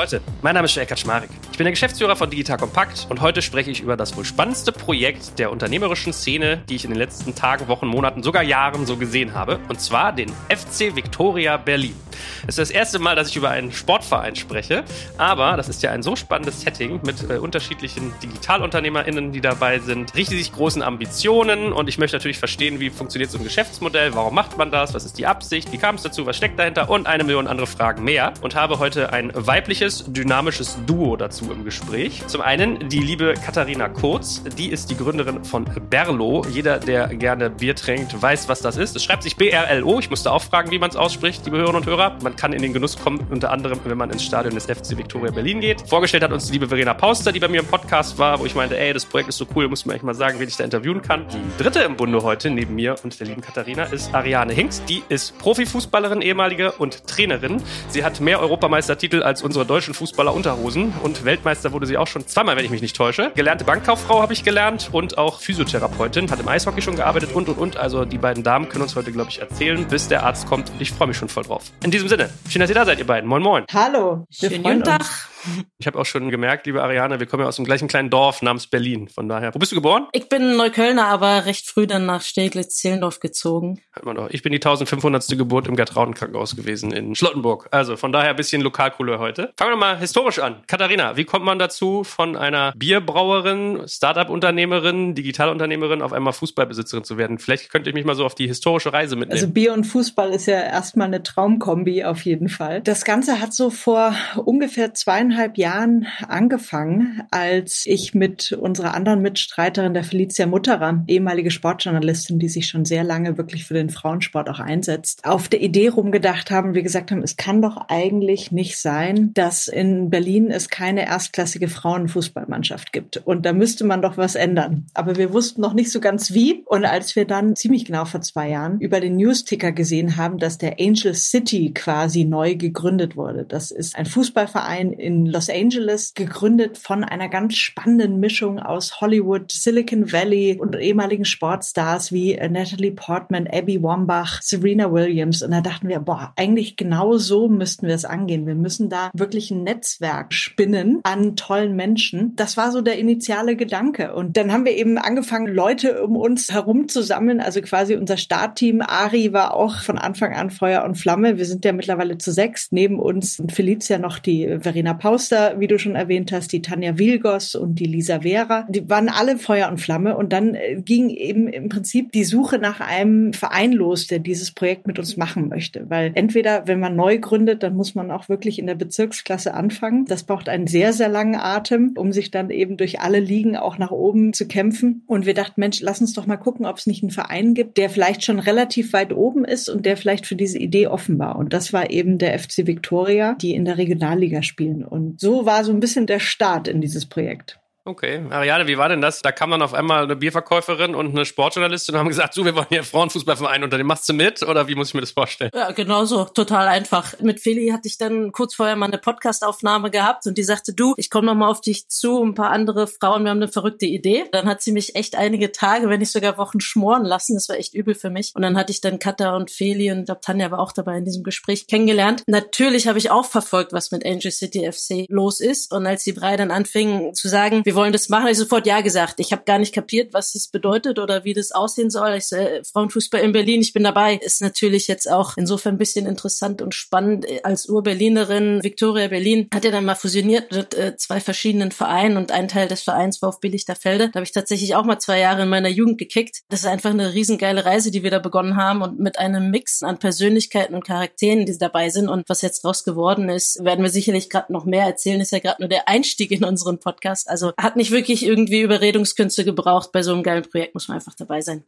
Leute, mein Name ist Joel Kaczmarek. Ich bin der Geschäftsführer von Digital Kompakt und heute spreche ich über das wohl spannendste Projekt der unternehmerischen Szene, die ich in den letzten Tagen, Wochen, Monaten, sogar Jahren so gesehen habe. Und zwar den FC Victoria Berlin. Es ist das erste Mal, dass ich über einen Sportverein spreche, aber das ist ja ein so spannendes Setting mit äh, unterschiedlichen DigitalunternehmerInnen, die dabei sind, riesig großen Ambitionen und ich möchte natürlich verstehen, wie funktioniert so ein Geschäftsmodell, warum macht man das, was ist die Absicht, wie kam es dazu, was steckt dahinter und eine Million andere Fragen mehr und habe heute ein weibliches, dynamisches Duo dazu im Gespräch. Zum einen die liebe Katharina Kurz, die ist die Gründerin von Berlo. Jeder, der gerne Bier trinkt, weiß, was das ist. Es schreibt sich B-R-L-O. Ich musste auch fragen, wie man es ausspricht, liebe Hörerinnen und Hörer. Man kann in den Genuss kommen, unter anderem, wenn man ins Stadion des FC Victoria Berlin geht. Vorgestellt hat uns die liebe Verena Pauster, die bei mir im Podcast war, wo ich meinte, ey, das Projekt ist so cool, muss man echt mal sagen, wen ich da interviewen kann. Die dritte im Bunde heute neben mir und der lieben Katharina ist Ariane Hinks. Die ist Profifußballerin, ehemalige und Trainerin. Sie hat mehr Europameistertitel als unsere deutschen Fußballer Unterhosen und Weltmeister wurde sie auch schon zweimal, wenn ich mich nicht täusche. Gelernte Bankkauffrau habe ich gelernt und auch Physiotherapeutin, hat im Eishockey schon gearbeitet und und und. Also die beiden Damen können uns heute, glaube ich, erzählen, bis der Arzt kommt und ich freue mich schon voll drauf. In diesem Sinne, schön, dass ihr da seid, ihr beiden. Moin, moin. Hallo. Schönen guten Tag. Ich habe auch schon gemerkt, liebe Ariane, wir kommen ja aus einem gleichen kleinen Dorf namens Berlin. Von daher, wo bist du geboren? Ich bin Neuköllner, aber recht früh dann nach Steglitz-Zehlendorf gezogen. Hört man doch. Ich bin die 1500. Geburt im Gertrauden-Krankenhaus gewesen in Schlottenburg. Also von daher ein bisschen Lokalcouleur heute. Fangen wir mal historisch an. Katharina, wie kommt man dazu, von einer Bierbrauerin, Startup-Unternehmerin, Digitalunternehmerin auf einmal Fußballbesitzerin zu werden? Vielleicht könnt ihr mich mal so auf die historische Reise mitnehmen. Also Bier und Fußball ist ja erstmal eine Traumkombi auf jeden Fall. Das Ganze hat so vor ungefähr zweieinhalb Jahren angefangen, als ich mit unserer anderen Mitstreiterin, der Felicia Mutterer, ehemalige Sportjournalistin, die sich schon sehr lange wirklich für den Frauensport auch einsetzt, auf der Idee rumgedacht haben, wir gesagt haben, es kann doch eigentlich nicht sein, dass in Berlin es keine erstklassige Frauenfußballmannschaft gibt. Und da müsste man doch was ändern. Aber wir wussten noch nicht so ganz wie. Und als wir dann ziemlich genau vor zwei Jahren über den Newsticker gesehen haben, dass der Angel City quasi neu gegründet wurde. Das ist ein Fußballverein in Los Angeles, gegründet von einer ganz spannenden Mischung aus Hollywood, Silicon Valley und ehemaligen Sportstars wie äh, Natalie Portman, Abby Wambach, Serena Williams. Und da dachten wir, boah, eigentlich genau so müssten wir es angehen. Wir müssen da wirklich ein Netzwerk spinnen an tollen Menschen. Das war so der initiale Gedanke. Und dann haben wir eben angefangen, Leute um uns herum zu sammeln. Also quasi unser Startteam. Ari war auch von Anfang an Feuer und Flamme. Wir sind ja mittlerweile zu sechs. Neben uns und Felicia noch die Verena Pauster, wie du schon erwähnt hast, die Tanja Wilgos und die Lisa Vera. Die waren alle Feuer und Flamme. Und dann äh, ging eben im Prinzip die Suche nach einem Verein los, der dieses Projekt mit uns machen möchte. Weil entweder, wenn man neu gründet, dann muss man auch wirklich in der Bezirksklasse anfangen. Das braucht einen sehr, sehr langen Atem, um sich dann eben durch alle Ligen auch nach oben zu kämpfen. Und wir dachten, Mensch, lass uns doch mal gucken, ob es nicht einen Verein gibt, der vielleicht schon relativ weit oben ist und der vielleicht für diese Idee offen war. Und das war eben der FC Victoria, die in der Regionalliga spielen. Und so war so ein bisschen der Start in dieses Projekt. Okay, Ariane, wie war denn das? Da kam dann auf einmal eine Bierverkäuferin und eine Sportjournalistin und haben gesagt, so, wir wollen hier Frauenfußballverein unter dem machst du mit oder wie muss ich mir das vorstellen? Ja, genau so, total einfach. Mit Feli hatte ich dann kurz vorher mal eine Podcastaufnahme gehabt und die sagte, du, ich komme noch mal auf dich zu, ein paar andere Frauen, wir haben eine verrückte Idee. Dann hat sie mich echt einige Tage, wenn nicht sogar Wochen schmoren lassen. Das war echt übel für mich. Und dann hatte ich dann Katha und Feli und ich glaube, Tanja war auch dabei in diesem Gespräch kennengelernt. Natürlich habe ich auch verfolgt, was mit Angel City FC los ist. Und als die drei dann anfingen zu sagen, wir wollen das machen, habe ich sofort Ja gesagt. Ich habe gar nicht kapiert, was das bedeutet oder wie das aussehen soll. Ich äh, Frauenfußball in Berlin, ich bin dabei. Ist natürlich jetzt auch insofern ein bisschen interessant und spannend. Als Ur-Berlinerin, Victoria Berlin hat ja dann mal fusioniert mit äh, zwei verschiedenen Vereinen und ein Teil des Vereins war auf Billigterfelde. Da habe ich tatsächlich auch mal zwei Jahre in meiner Jugend gekickt. Das ist einfach eine riesengeile Reise, die wir da begonnen haben und mit einem Mix an Persönlichkeiten und Charakteren, die dabei sind und was jetzt draus geworden ist, werden wir sicherlich gerade noch mehr erzählen. Ist ja gerade nur der Einstieg in unseren Podcast. Also hat nicht wirklich irgendwie Überredungskünste gebraucht. Bei so einem geilen Projekt muss man einfach dabei sein.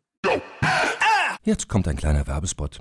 Jetzt kommt ein kleiner Werbespot.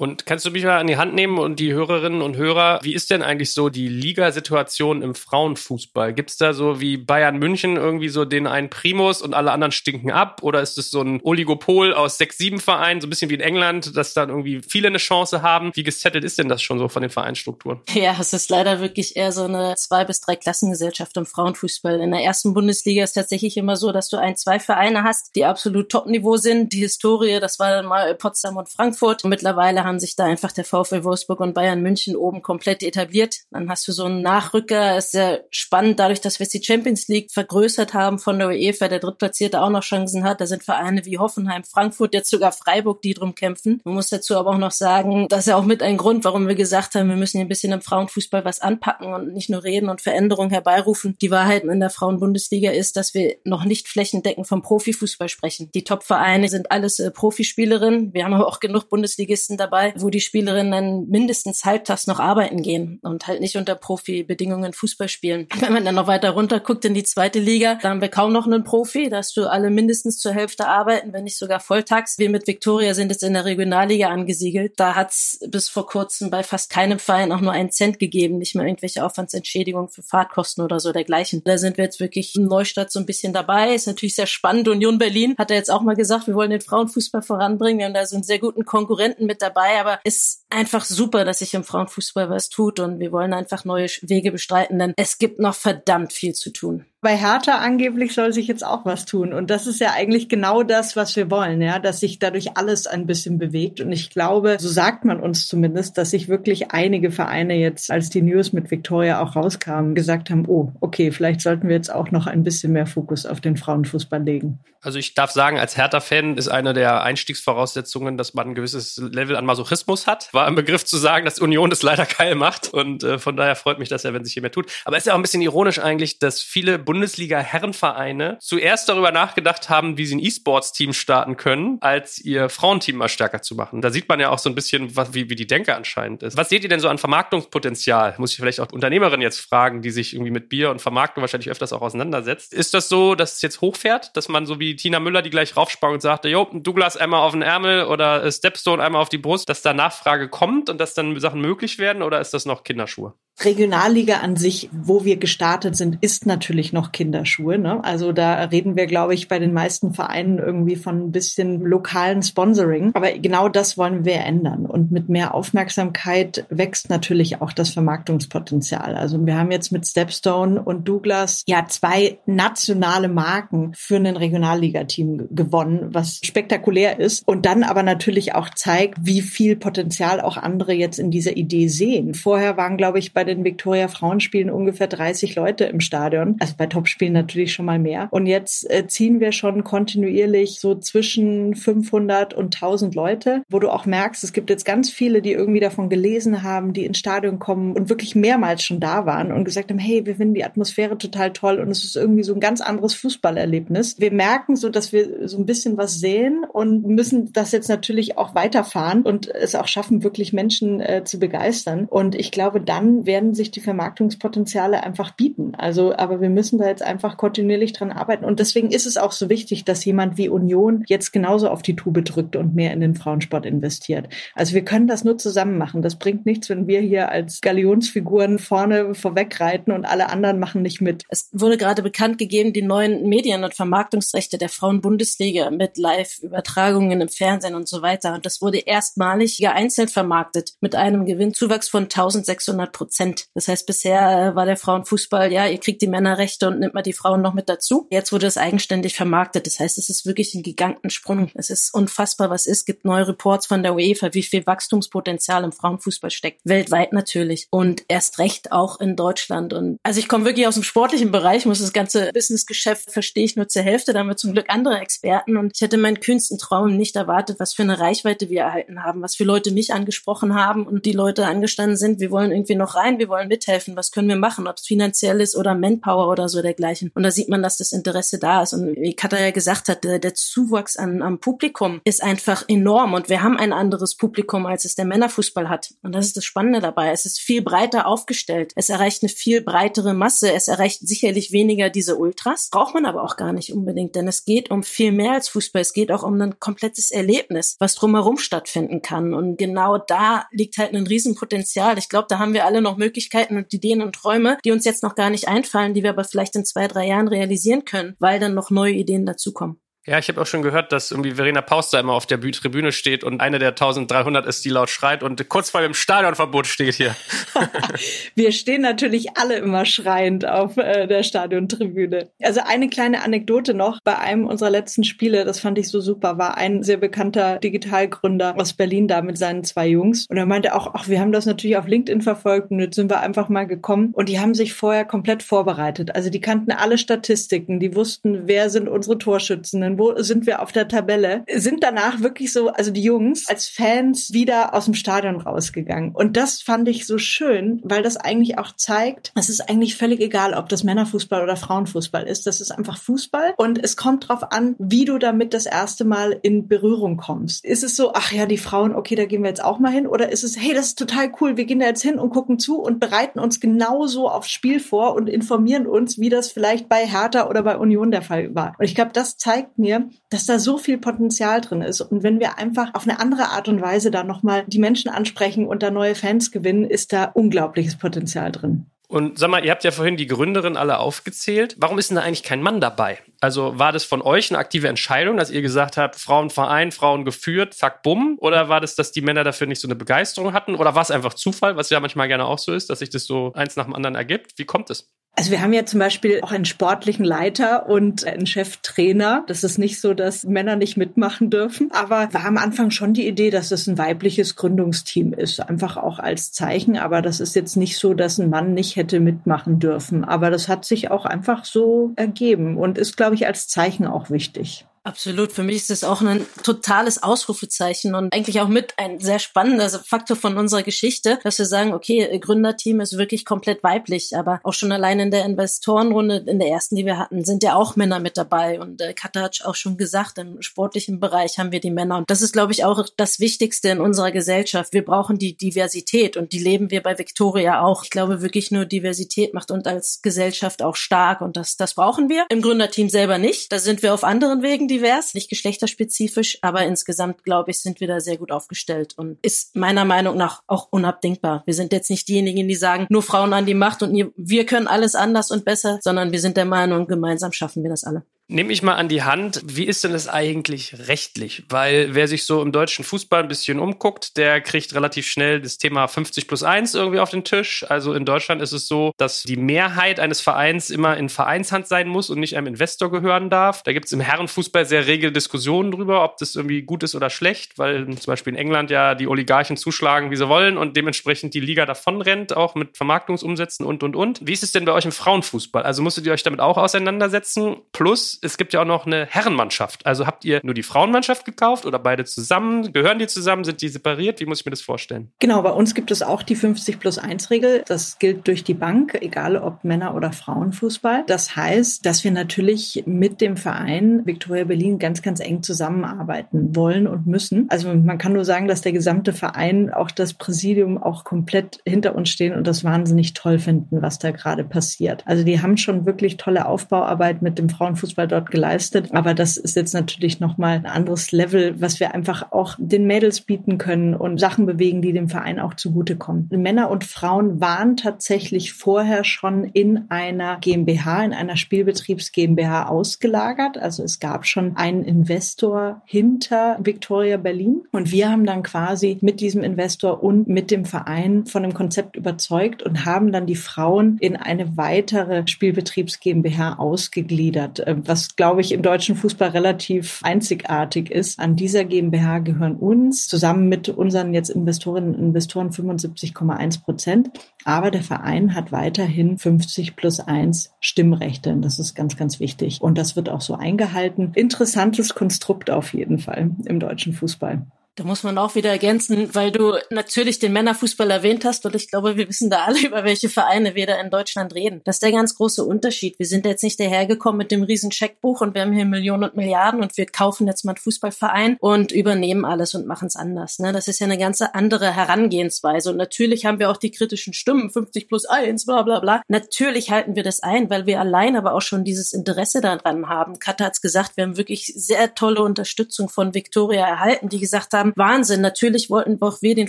Und kannst du mich mal an die Hand nehmen und die Hörerinnen und Hörer, wie ist denn eigentlich so die Ligasituation im Frauenfußball? Gibt es da so wie Bayern München irgendwie so den einen Primus und alle anderen stinken ab? Oder ist es so ein Oligopol aus sechs, sieben Vereinen, so ein bisschen wie in England, dass dann irgendwie viele eine Chance haben? Wie gesettelt ist denn das schon so von den Vereinsstrukturen? Ja, es ist leider wirklich eher so eine zwei bis drei Klassengesellschaft im Frauenfußball. In der ersten Bundesliga ist tatsächlich immer so, dass du ein, zwei Vereine hast, die absolut Top-Niveau sind. Die Historie, das war dann mal Potsdam und Frankfurt. Mittlerweile haben sich da einfach der VfL Wolfsburg und Bayern München oben komplett etabliert. Dann hast du so einen Nachrücker, ist sehr spannend, dadurch, dass wir die Champions League vergrößert haben von der UEFA, der Drittplatzierte auch noch Chancen hat. Da sind Vereine wie Hoffenheim, Frankfurt, jetzt sogar Freiburg, die drum kämpfen. Man muss dazu aber auch noch sagen, das ist ja auch mit ein Grund, warum wir gesagt haben, wir müssen hier ein bisschen im Frauenfußball was anpacken und nicht nur reden und Veränderungen herbeirufen. Die Wahrheit in der Frauenbundesliga ist, dass wir noch nicht flächendeckend vom Profifußball sprechen. Die Top-Vereine sind alles äh, Profispielerinnen. Wir haben aber auch genug Bundesligisten dabei, dabei, wo die Spielerinnen mindestens halbtags noch arbeiten gehen und halt nicht unter Profibedingungen Fußball spielen. Wenn man dann noch weiter runter guckt in die zweite Liga, da haben wir kaum noch einen Profi, da hast du alle mindestens zur Hälfte arbeiten, wenn nicht sogar volltags. Wir mit Victoria sind jetzt in der Regionalliga angesiedelt. Da hat's bis vor kurzem bei fast keinem Verein auch nur einen Cent gegeben, nicht mehr irgendwelche Aufwandsentschädigungen für Fahrtkosten oder so dergleichen. Da sind wir jetzt wirklich in Neustadt so ein bisschen dabei. Ist natürlich sehr spannend. Union Berlin hat er jetzt auch mal gesagt, wir wollen den Frauenfußball voranbringen. Wir haben da so einen sehr guten Konkurrenten mit dabei, aber ist einfach super, dass sich im Frauenfußball was tut und wir wollen einfach neue Wege bestreiten, denn es gibt noch verdammt viel zu tun. Bei Hertha angeblich soll sich jetzt auch was tun. Und das ist ja eigentlich genau das, was wir wollen, ja, dass sich dadurch alles ein bisschen bewegt. Und ich glaube, so sagt man uns zumindest, dass sich wirklich einige Vereine jetzt, als die News mit Victoria auch rauskamen, gesagt haben, oh, okay, vielleicht sollten wir jetzt auch noch ein bisschen mehr Fokus auf den Frauenfußball legen. Also ich darf sagen, als Hertha-Fan ist eine der Einstiegsvoraussetzungen, dass man ein gewisses Level an Masochismus hat. War im Begriff zu sagen, dass Union das leider geil macht. Und äh, von daher freut mich das ja, wenn sich hier mehr tut. Aber es ist ja auch ein bisschen ironisch eigentlich, dass viele Bundesliga-Herrenvereine zuerst darüber nachgedacht haben, wie sie ein E-Sports-Team starten können, als ihr Frauenteam mal stärker zu machen. Da sieht man ja auch so ein bisschen, was, wie, wie die Denke anscheinend ist. Was seht ihr denn so an Vermarktungspotenzial? Muss ich vielleicht auch Unternehmerinnen jetzt fragen, die sich irgendwie mit Bier und Vermarktung wahrscheinlich öfters auch auseinandersetzt. Ist das so, dass es jetzt hochfährt, dass man so wie Tina Müller, die gleich raufsprang und sagte, jo, Douglas einmal auf den Ärmel oder Stepstone einmal auf die Brust, dass da Nachfrage kommt und dass dann Sachen möglich werden oder ist das noch Kinderschuhe? Regionalliga an sich, wo wir gestartet sind, ist natürlich noch Kinderschuhe. Ne? Also da reden wir, glaube ich, bei den meisten Vereinen irgendwie von ein bisschen lokalen Sponsoring. Aber genau das wollen wir ändern. Und mit mehr Aufmerksamkeit wächst natürlich auch das Vermarktungspotenzial. Also wir haben jetzt mit Stepstone und Douglas ja zwei nationale Marken für ein Regionalliga-Team gewonnen, was spektakulär ist. Und dann aber natürlich auch zeigt, wie viel Potenzial auch andere jetzt in dieser Idee sehen. Vorher waren, glaube ich, bei den Victoria Frauenspielen ungefähr 30 Leute im Stadion. Also bei Topspielen natürlich schon mal mehr. Und jetzt äh, ziehen wir schon kontinuierlich so zwischen 500 und 1000 Leute, wo du auch merkst, es gibt jetzt ganz viele, die irgendwie davon gelesen haben, die ins Stadion kommen und wirklich mehrmals schon da waren und gesagt haben, hey, wir finden die Atmosphäre total toll und es ist irgendwie so ein ganz anderes Fußballerlebnis. Wir merken so, dass wir so ein bisschen was sehen und müssen das jetzt natürlich auch weiterfahren und es auch schaffen, wirklich Menschen äh, zu begeistern. Und ich glaube, dann werden sich die Vermarktungspotenziale einfach bieten. Also, aber wir müssen da jetzt einfach kontinuierlich dran arbeiten. Und deswegen ist es auch so wichtig, dass jemand wie Union jetzt genauso auf die Tube drückt und mehr in den Frauensport investiert. Also wir können das nur zusammen machen. Das bringt nichts, wenn wir hier als Galionsfiguren vorne vorwegreiten und alle anderen machen nicht mit. Es wurde gerade bekannt gegeben, die neuen Medien- und Vermarktungsrechte der Frauenbundesliga mit Live-Übertragungen im Fernsehen und so weiter. Und das wurde erstmalig ja einzeln vermarktet mit einem Gewinnzuwachs von 1600 Prozent. Das heißt, bisher war der Frauenfußball, ja, ihr kriegt die Männerrechte und nimmt mal die Frauen noch mit dazu. Jetzt wurde es eigenständig vermarktet. Das heißt, es ist wirklich ein Gigantensprung. Es ist unfassbar, was ist. Es gibt neue Reports von der UEFA, wie viel Wachstumspotenzial im Frauenfußball steckt. Weltweit natürlich. Und erst recht auch in Deutschland. Und also ich komme wirklich aus dem sportlichen Bereich, muss das ganze Businessgeschäft verstehe ich nur zur Hälfte. Da haben wir zum Glück andere Experten. Und ich hätte meinen kühnsten Traum nicht erwartet, was für eine Reichweite wir erhalten haben, was für Leute mich angesprochen haben und die Leute angestanden sind, wir wollen irgendwie noch rein, wir wollen mithelfen, was können wir machen, ob es finanziell ist oder Manpower oder so dergleichen. Und da sieht man, dass das Interesse da ist. Und wie Katha ja gesagt hat, der, der Zuwachs an, am Publikum ist einfach enorm und wir haben ein anderes Publikum, als es der Männerfußball hat. Und das ist das Spannende dabei. Es ist viel breiter aufgestellt. Es erreicht eine viel breitere Masse. Es erreicht sicherlich weniger diese Ultras. Braucht man aber auch gar nicht unbedingt, denn es geht um viel mehr als Fußball. Es geht auch um ein komplettes Erlebnis, was drumherum stattfinden kann. Und genau da liegt halt ein Riesenpotenzial. Ich glaube, da haben wir alle noch Möglichkeiten und Ideen und Träume, die uns jetzt noch gar nicht einfallen, die wir aber vielleicht in zwei, drei Jahren realisieren können, weil dann noch neue Ideen dazukommen. Ja, ich habe auch schon gehört, dass irgendwie Verena Pauster immer auf der Tribüne steht und eine der 1300 ist, die laut schreit und kurz vor dem Stadionverbot steht hier. Wir stehen natürlich alle immer schreiend auf äh, der Stadiontribüne. Also eine kleine Anekdote noch. Bei einem unserer letzten Spiele, das fand ich so super, war ein sehr bekannter Digitalgründer aus Berlin da mit seinen zwei Jungs. Und er meinte auch, ach, wir haben das natürlich auf LinkedIn verfolgt und jetzt sind wir einfach mal gekommen. Und die haben sich vorher komplett vorbereitet. Also die kannten alle Statistiken, die wussten, wer sind unsere Torschützen Freundinnen, wo sind wir auf der Tabelle, sind danach wirklich so, also die Jungs als Fans wieder aus dem Stadion rausgegangen. Und das fand ich so schön, weil das eigentlich auch zeigt, es ist eigentlich völlig egal, ob das Männerfußball oder Frauenfußball ist. Das ist einfach Fußball und es kommt drauf an, wie du damit das erste Mal in Berührung kommst. Ist es so, ach ja, die Frauen, okay, da gehen wir jetzt auch mal hin? Oder ist es, hey, das ist total cool, wir gehen da jetzt hin und gucken zu und bereiten uns genauso aufs Spiel vor und informieren uns, wie das vielleicht bei Hertha oder bei Union der Fall war. Und ich glaube, das zeigt mir, dass da so viel Potenzial drin ist. Und wenn wir einfach auf eine andere Art und Weise da nochmal die Menschen ansprechen und da neue Fans gewinnen, ist da unglaubliches Potenzial drin. Und sag mal, ihr habt ja vorhin die Gründerin alle aufgezählt. Warum ist denn da eigentlich kein Mann dabei? Also war das von euch eine aktive Entscheidung, dass ihr gesagt habt, Frauenverein, Frauen geführt, zack, bumm? Oder war das, dass die Männer dafür nicht so eine Begeisterung hatten? Oder war es einfach Zufall, was ja manchmal gerne auch so ist, dass sich das so eins nach dem anderen ergibt? Wie kommt es? Also wir haben ja zum Beispiel auch einen sportlichen Leiter und einen Cheftrainer. Das ist nicht so, dass Männer nicht mitmachen dürfen. Aber war am Anfang schon die Idee, dass es ein weibliches Gründungsteam ist. Einfach auch als Zeichen. Aber das ist jetzt nicht so, dass ein Mann nicht hätte mitmachen dürfen. Aber das hat sich auch einfach so ergeben und ist, glaube ich, als Zeichen auch wichtig. Absolut. Für mich ist das auch ein totales Ausrufezeichen und eigentlich auch mit ein sehr spannender Faktor von unserer Geschichte, dass wir sagen, okay, Gründerteam ist wirklich komplett weiblich, aber auch schon allein in der Investorenrunde, in der ersten, die wir hatten, sind ja auch Männer mit dabei und äh, Katha hat auch schon gesagt, im sportlichen Bereich haben wir die Männer und das ist, glaube ich, auch das Wichtigste in unserer Gesellschaft. Wir brauchen die Diversität und die leben wir bei Victoria auch. Ich glaube wirklich nur Diversität macht uns als Gesellschaft auch stark und das, das brauchen wir. Im Gründerteam selber nicht. Da sind wir auf anderen Wegen divers, nicht geschlechterspezifisch, aber insgesamt, glaube ich, sind wir da sehr gut aufgestellt und ist meiner Meinung nach auch unabdingbar. Wir sind jetzt nicht diejenigen, die sagen, nur Frauen an die Macht und wir können alles anders und besser, sondern wir sind der Meinung, gemeinsam schaffen wir das alle. Nehme ich mal an die Hand, wie ist denn das eigentlich rechtlich? Weil wer sich so im deutschen Fußball ein bisschen umguckt, der kriegt relativ schnell das Thema 50 plus 1 irgendwie auf den Tisch. Also in Deutschland ist es so, dass die Mehrheit eines Vereins immer in Vereinshand sein muss und nicht einem Investor gehören darf. Da gibt es im Herrenfußball sehr rege Diskussionen drüber, ob das irgendwie gut ist oder schlecht, weil zum Beispiel in England ja die Oligarchen zuschlagen, wie sie wollen und dementsprechend die Liga davonrennt, auch mit Vermarktungsumsätzen und, und, und. Wie ist es denn bei euch im Frauenfußball? Also musstet ihr euch damit auch auseinandersetzen? Plus, es gibt ja auch noch eine Herrenmannschaft. Also habt ihr nur die Frauenmannschaft gekauft oder beide zusammen? Gehören die zusammen? Sind die separiert? Wie muss ich mir das vorstellen? Genau, bei uns gibt es auch die 50 plus 1 Regel. Das gilt durch die Bank, egal ob Männer- oder Frauenfußball. Das heißt, dass wir natürlich mit dem Verein Victoria Berlin ganz, ganz eng zusammenarbeiten wollen und müssen. Also man kann nur sagen, dass der gesamte Verein, auch das Präsidium auch komplett hinter uns stehen und das wahnsinnig toll finden, was da gerade passiert. Also die haben schon wirklich tolle Aufbauarbeit mit dem Frauenfußball dort geleistet. Aber das ist jetzt natürlich nochmal ein anderes Level, was wir einfach auch den Mädels bieten können und Sachen bewegen, die dem Verein auch zugutekommen. Männer und Frauen waren tatsächlich vorher schon in einer GmbH, in einer Spielbetriebs GmbH ausgelagert. Also es gab schon einen Investor hinter Victoria Berlin und wir haben dann quasi mit diesem Investor und mit dem Verein von dem Konzept überzeugt und haben dann die Frauen in eine weitere Spielbetriebs GmbH ausgegliedert, äh, was glaube ich im deutschen Fußball relativ einzigartig ist. An dieser GmbH gehören uns zusammen mit unseren jetzt Investorinnen und Investoren 75,1 Prozent. Aber der Verein hat weiterhin 50 plus 1 Stimmrechte. Und das ist ganz, ganz wichtig. Und das wird auch so eingehalten. Interessantes Konstrukt auf jeden Fall im deutschen Fußball. Da muss man auch wieder ergänzen, weil du natürlich den Männerfußball erwähnt hast und ich glaube, wir wissen da alle, über welche Vereine wir da in Deutschland reden. Das ist der ganz große Unterschied. Wir sind jetzt nicht dahergekommen mit dem riesen Scheckbuch und wir haben hier Millionen und Milliarden und wir kaufen jetzt mal einen Fußballverein und übernehmen alles und machen es anders. Ne? Das ist ja eine ganz andere Herangehensweise und natürlich haben wir auch die kritischen Stimmen, 50 plus 1, bla bla bla. Natürlich halten wir das ein, weil wir allein aber auch schon dieses Interesse daran haben. Katha hat's gesagt, wir haben wirklich sehr tolle Unterstützung von Victoria erhalten, die gesagt haben, Wahnsinn. Natürlich wollten auch wir den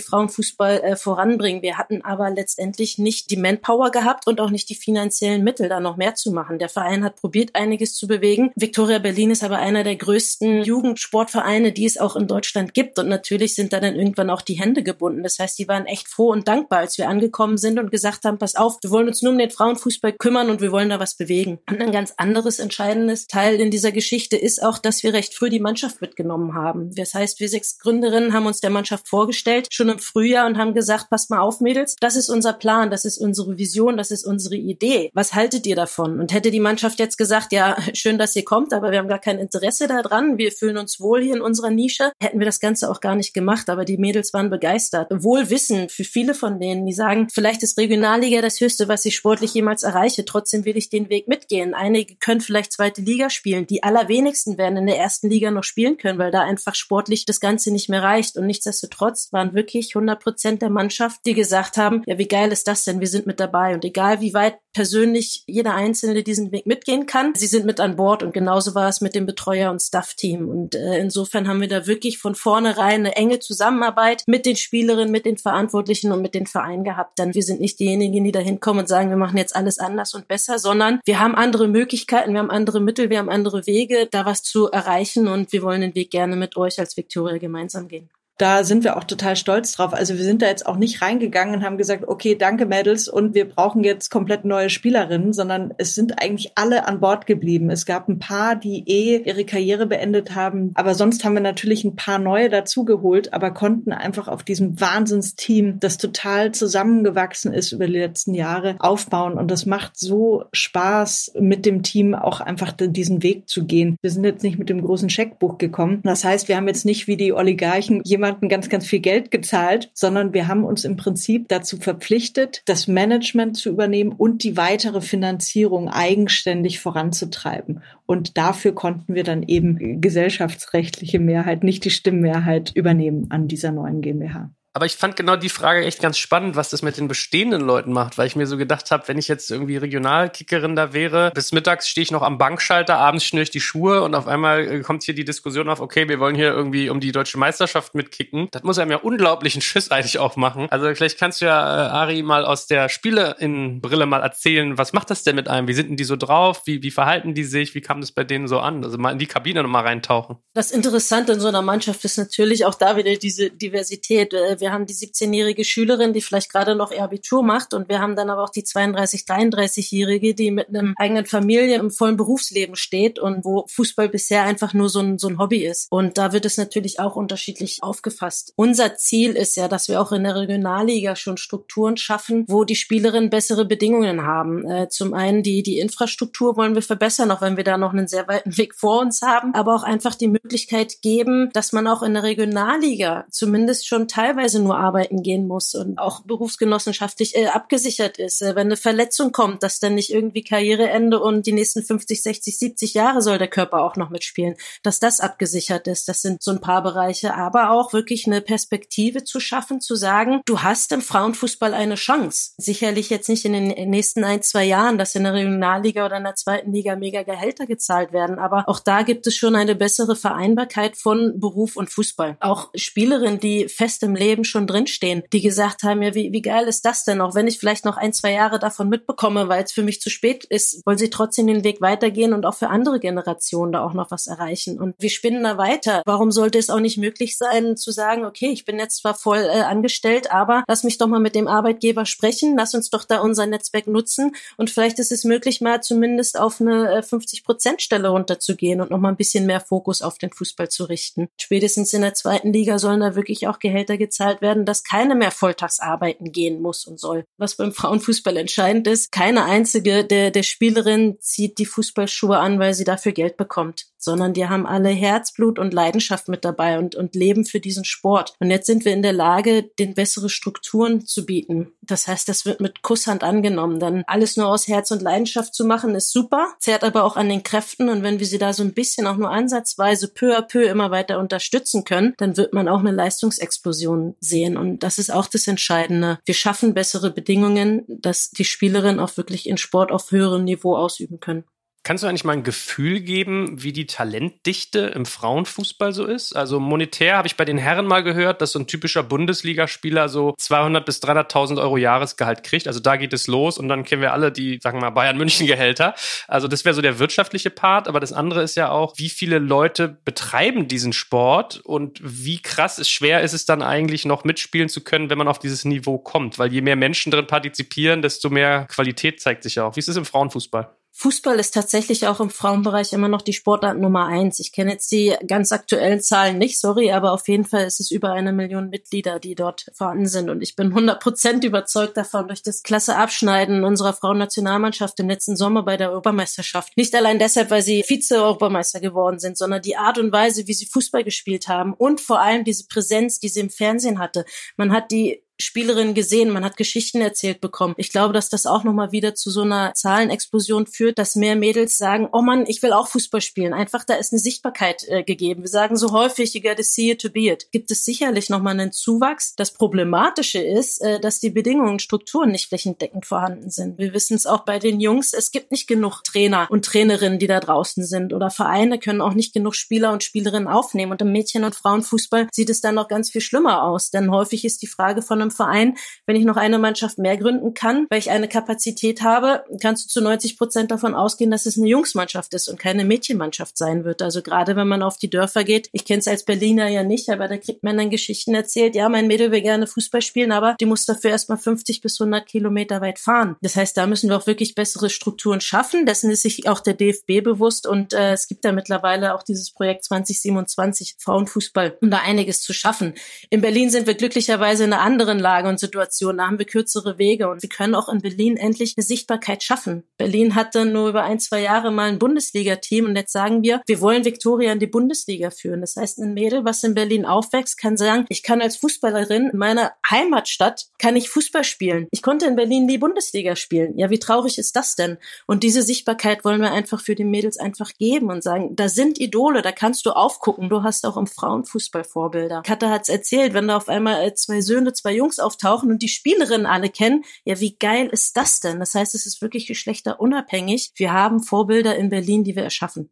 Frauenfußball äh, voranbringen. Wir hatten aber letztendlich nicht die Manpower gehabt und auch nicht die finanziellen Mittel, da noch mehr zu machen. Der Verein hat probiert, einiges zu bewegen. Victoria Berlin ist aber einer der größten Jugendsportvereine, die es auch in Deutschland gibt. Und natürlich sind da dann irgendwann auch die Hände gebunden. Das heißt, die waren echt froh und dankbar, als wir angekommen sind und gesagt haben, pass auf, wir wollen uns nur um den Frauenfußball kümmern und wir wollen da was bewegen. Und ein ganz anderes entscheidendes Teil in dieser Geschichte ist auch, dass wir recht früh die Mannschaft mitgenommen haben. Das heißt, wir sechs Gründer Spielerinnen haben uns der Mannschaft vorgestellt, schon im Frühjahr und haben gesagt, passt mal auf, Mädels, das ist unser Plan, das ist unsere Vision, das ist unsere Idee. Was haltet ihr davon? Und hätte die Mannschaft jetzt gesagt, ja, schön, dass ihr kommt, aber wir haben gar kein Interesse daran, wir fühlen uns wohl hier in unserer Nische, hätten wir das Ganze auch gar nicht gemacht, aber die Mädels waren begeistert. Wohl wissen für viele von denen, die sagen, vielleicht ist Regionalliga das Höchste, was ich sportlich jemals erreiche, trotzdem will ich den Weg mitgehen. Einige können vielleicht zweite Liga spielen, die allerwenigsten werden in der ersten Liga noch spielen können, weil da einfach sportlich das Ganze nicht mehr erreicht. Und nichtsdestotrotz waren wirklich 100 Prozent der Mannschaft, die gesagt haben, ja, wie geil ist das denn? Wir sind mit dabei. Und egal wie weit persönlich jeder Einzelne diesen Weg mitgehen kann, sie sind mit an Bord. Und genauso war es mit dem Betreuer- und Staff-Team. Und äh, insofern haben wir da wirklich von vornherein eine enge Zusammenarbeit mit den Spielerinnen, mit den Verantwortlichen und mit den Vereinen gehabt. Denn wir sind nicht diejenigen, die da hinkommen und sagen, wir machen jetzt alles anders und besser, sondern wir haben andere Möglichkeiten, wir haben andere Mittel, wir haben andere Wege, da was zu erreichen. Und wir wollen den Weg gerne mit euch als Victoria gemeinsam gehen da sind wir auch total stolz drauf. Also wir sind da jetzt auch nicht reingegangen und haben gesagt, okay, danke Mädels und wir brauchen jetzt komplett neue Spielerinnen, sondern es sind eigentlich alle an Bord geblieben. Es gab ein paar, die eh ihre Karriere beendet haben, aber sonst haben wir natürlich ein paar neue dazugeholt, aber konnten einfach auf diesem Wahnsinnsteam, das total zusammengewachsen ist über die letzten Jahre, aufbauen und das macht so Spaß, mit dem Team auch einfach diesen Weg zu gehen. Wir sind jetzt nicht mit dem großen Scheckbuch gekommen. Das heißt, wir haben jetzt nicht wie die Oligarchen jemand jemanden ganz, ganz viel Geld gezahlt, sondern wir haben uns im Prinzip dazu verpflichtet, das Management zu übernehmen und die weitere Finanzierung eigenständig voranzutreiben. Und dafür konnten wir dann eben gesellschaftsrechtliche Mehrheit, nicht die Stimmmehrheit übernehmen an dieser neuen GmbH. Aber ich fand genau die Frage echt ganz spannend, was das mit den bestehenden Leuten macht, weil ich mir so gedacht habe, wenn ich jetzt irgendwie Regionalkickerin da wäre, bis mittags stehe ich noch am Bankschalter, abends schnüre ich die Schuhe und auf einmal äh, kommt hier die Diskussion auf, okay, wir wollen hier irgendwie um die deutsche Meisterschaft mitkicken. Das muss einem ja unglaublichen Schiss eigentlich auch machen. Also vielleicht kannst du ja, äh, Ari, mal aus der Spiele in Brille mal erzählen, was macht das denn mit einem? Wie sind denn die so drauf? Wie, wie verhalten die sich? Wie kam das bei denen so an? Also mal in die Kabine nochmal reintauchen. Das Interessante in so einer Mannschaft ist natürlich auch da wieder diese Diversität. Wir haben die 17-jährige Schülerin, die vielleicht gerade noch ihr Abitur macht und wir haben dann aber auch die 32, 33-jährige, die mit einem eigenen Familie im vollen Berufsleben steht und wo Fußball bisher einfach nur so ein, so ein Hobby ist. Und da wird es natürlich auch unterschiedlich aufgefasst. Unser Ziel ist ja, dass wir auch in der Regionalliga schon Strukturen schaffen, wo die Spielerinnen bessere Bedingungen haben. Äh, zum einen die, die Infrastruktur wollen wir verbessern, auch wenn wir da noch einen sehr weiten Weg vor uns haben, aber auch einfach die Möglichkeit geben, dass man auch in der Regionalliga zumindest schon teilweise nur arbeiten gehen muss und auch berufsgenossenschaftlich äh, abgesichert ist. Äh, wenn eine Verletzung kommt, dass dann nicht irgendwie Karriereende und die nächsten 50, 60, 70 Jahre soll der Körper auch noch mitspielen, dass das abgesichert ist. Das sind so ein paar Bereiche, aber auch wirklich eine Perspektive zu schaffen, zu sagen, du hast im Frauenfußball eine Chance. Sicherlich jetzt nicht in den nächsten ein, zwei Jahren, dass in der Regionalliga oder in der zweiten Liga mega Gehälter gezahlt werden, aber auch da gibt es schon eine bessere Vereinbarkeit von Beruf und Fußball. Auch Spielerinnen, die fest im Leben schon drinstehen, die gesagt haben, ja, wie, wie geil ist das denn? Auch wenn ich vielleicht noch ein, zwei Jahre davon mitbekomme, weil es für mich zu spät ist, wollen sie trotzdem den Weg weitergehen und auch für andere Generationen da auch noch was erreichen. Und wir spinnen da weiter. Warum sollte es auch nicht möglich sein, zu sagen, okay, ich bin jetzt zwar voll äh, angestellt, aber lass mich doch mal mit dem Arbeitgeber sprechen, lass uns doch da unser Netzwerk nutzen und vielleicht ist es möglich, mal zumindest auf eine 50-Prozent-Stelle äh, runterzugehen und noch mal ein bisschen mehr Fokus auf den Fußball zu richten. Spätestens in der zweiten Liga sollen da wirklich auch Gehälter gezahlt werden, dass keine mehr volltags arbeiten gehen muss und soll. Was beim Frauenfußball entscheidend ist, keine einzige der, der Spielerin zieht die Fußballschuhe an, weil sie dafür Geld bekommt sondern die haben alle Herzblut und Leidenschaft mit dabei und, und leben für diesen Sport. Und jetzt sind wir in der Lage, den bessere Strukturen zu bieten. Das heißt, das wird mit Kusshand angenommen. Dann alles nur aus Herz und Leidenschaft zu machen, ist super, zehrt aber auch an den Kräften. Und wenn wir sie da so ein bisschen auch nur ansatzweise peu à peu immer weiter unterstützen können, dann wird man auch eine Leistungsexplosion sehen. Und das ist auch das Entscheidende. Wir schaffen bessere Bedingungen, dass die Spielerinnen auch wirklich in Sport auf höherem Niveau ausüben können. Kannst du eigentlich mal ein Gefühl geben, wie die Talentdichte im Frauenfußball so ist? Also monetär habe ich bei den Herren mal gehört, dass so ein typischer Bundesligaspieler so 200 bis 300.000 Euro Jahresgehalt kriegt. Also da geht es los und dann kennen wir alle die, sagen wir mal, Bayern München Gehälter. Also das wäre so der wirtschaftliche Part. Aber das andere ist ja auch, wie viele Leute betreiben diesen Sport und wie krass ist, schwer ist es dann eigentlich noch mitspielen zu können, wenn man auf dieses Niveau kommt? Weil je mehr Menschen drin partizipieren, desto mehr Qualität zeigt sich auch. Wie ist es im Frauenfußball? Fußball ist tatsächlich auch im Frauenbereich immer noch die Sportart Nummer eins. Ich kenne jetzt die ganz aktuellen Zahlen nicht, sorry, aber auf jeden Fall ist es über eine Million Mitglieder, die dort vorhanden sind. Und ich bin 100 Prozent überzeugt davon durch das klasse Abschneiden unserer Frauennationalmannschaft im letzten Sommer bei der Europameisterschaft. Nicht allein deshalb, weil sie Vize-Europameister geworden sind, sondern die Art und Weise, wie sie Fußball gespielt haben und vor allem diese Präsenz, die sie im Fernsehen hatte. Man hat die Spielerinnen gesehen, man hat Geschichten erzählt bekommen. Ich glaube, dass das auch nochmal wieder zu so einer Zahlenexplosion führt, dass mehr Mädels sagen, oh Mann, ich will auch Fußball spielen. Einfach, da ist eine Sichtbarkeit äh, gegeben. Wir sagen so häufig, you gotta see it to be it. Gibt es sicherlich nochmal einen Zuwachs. Das Problematische ist, äh, dass die Bedingungen, Strukturen nicht flächendeckend vorhanden sind. Wir wissen es auch bei den Jungs, es gibt nicht genug Trainer und Trainerinnen, die da draußen sind oder Vereine können auch nicht genug Spieler und Spielerinnen aufnehmen. Und im Mädchen- und Frauenfußball sieht es dann noch ganz viel schlimmer aus, denn häufig ist die Frage von einem Verein, wenn ich noch eine Mannschaft mehr gründen kann, weil ich eine Kapazität habe, kannst du zu 90 Prozent davon ausgehen, dass es eine Jungsmannschaft ist und keine Mädchenmannschaft sein wird. Also gerade wenn man auf die Dörfer geht, ich kenne es als Berliner ja nicht, aber da kriegt man dann Geschichten erzählt, ja, mein Mädel will gerne Fußball spielen, aber die muss dafür erstmal 50 bis 100 Kilometer weit fahren. Das heißt, da müssen wir auch wirklich bessere Strukturen schaffen. Dessen ist sich auch der DFB bewusst und äh, es gibt da mittlerweile auch dieses Projekt 2027 Frauenfußball, um da einiges zu schaffen. In Berlin sind wir glücklicherweise in einer anderen Lage und Situation. Da haben wir kürzere Wege und wir können auch in Berlin endlich eine Sichtbarkeit schaffen. Berlin hatte nur über ein, zwei Jahre mal ein Bundesliga-Team und jetzt sagen wir, wir wollen Viktoria in die Bundesliga führen. Das heißt, ein Mädel, was in Berlin aufwächst, kann sagen, ich kann als Fußballerin in meiner Heimatstadt, kann ich Fußball spielen. Ich konnte in Berlin die Bundesliga spielen. Ja, wie traurig ist das denn? Und diese Sichtbarkeit wollen wir einfach für die Mädels einfach geben und sagen, da sind Idole, da kannst du aufgucken. Du hast auch im Frauenfußball Vorbilder. Katha hat es erzählt, wenn da auf einmal äh, zwei Söhne, zwei Jungs auftauchen und die Spielerinnen alle kennen, ja, wie geil ist das denn? Das heißt, es ist wirklich geschlechterunabhängig. Wir haben Vorbilder in Berlin, die wir erschaffen.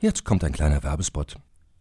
Jetzt kommt ein kleiner Werbespot.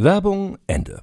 Werbung Ende.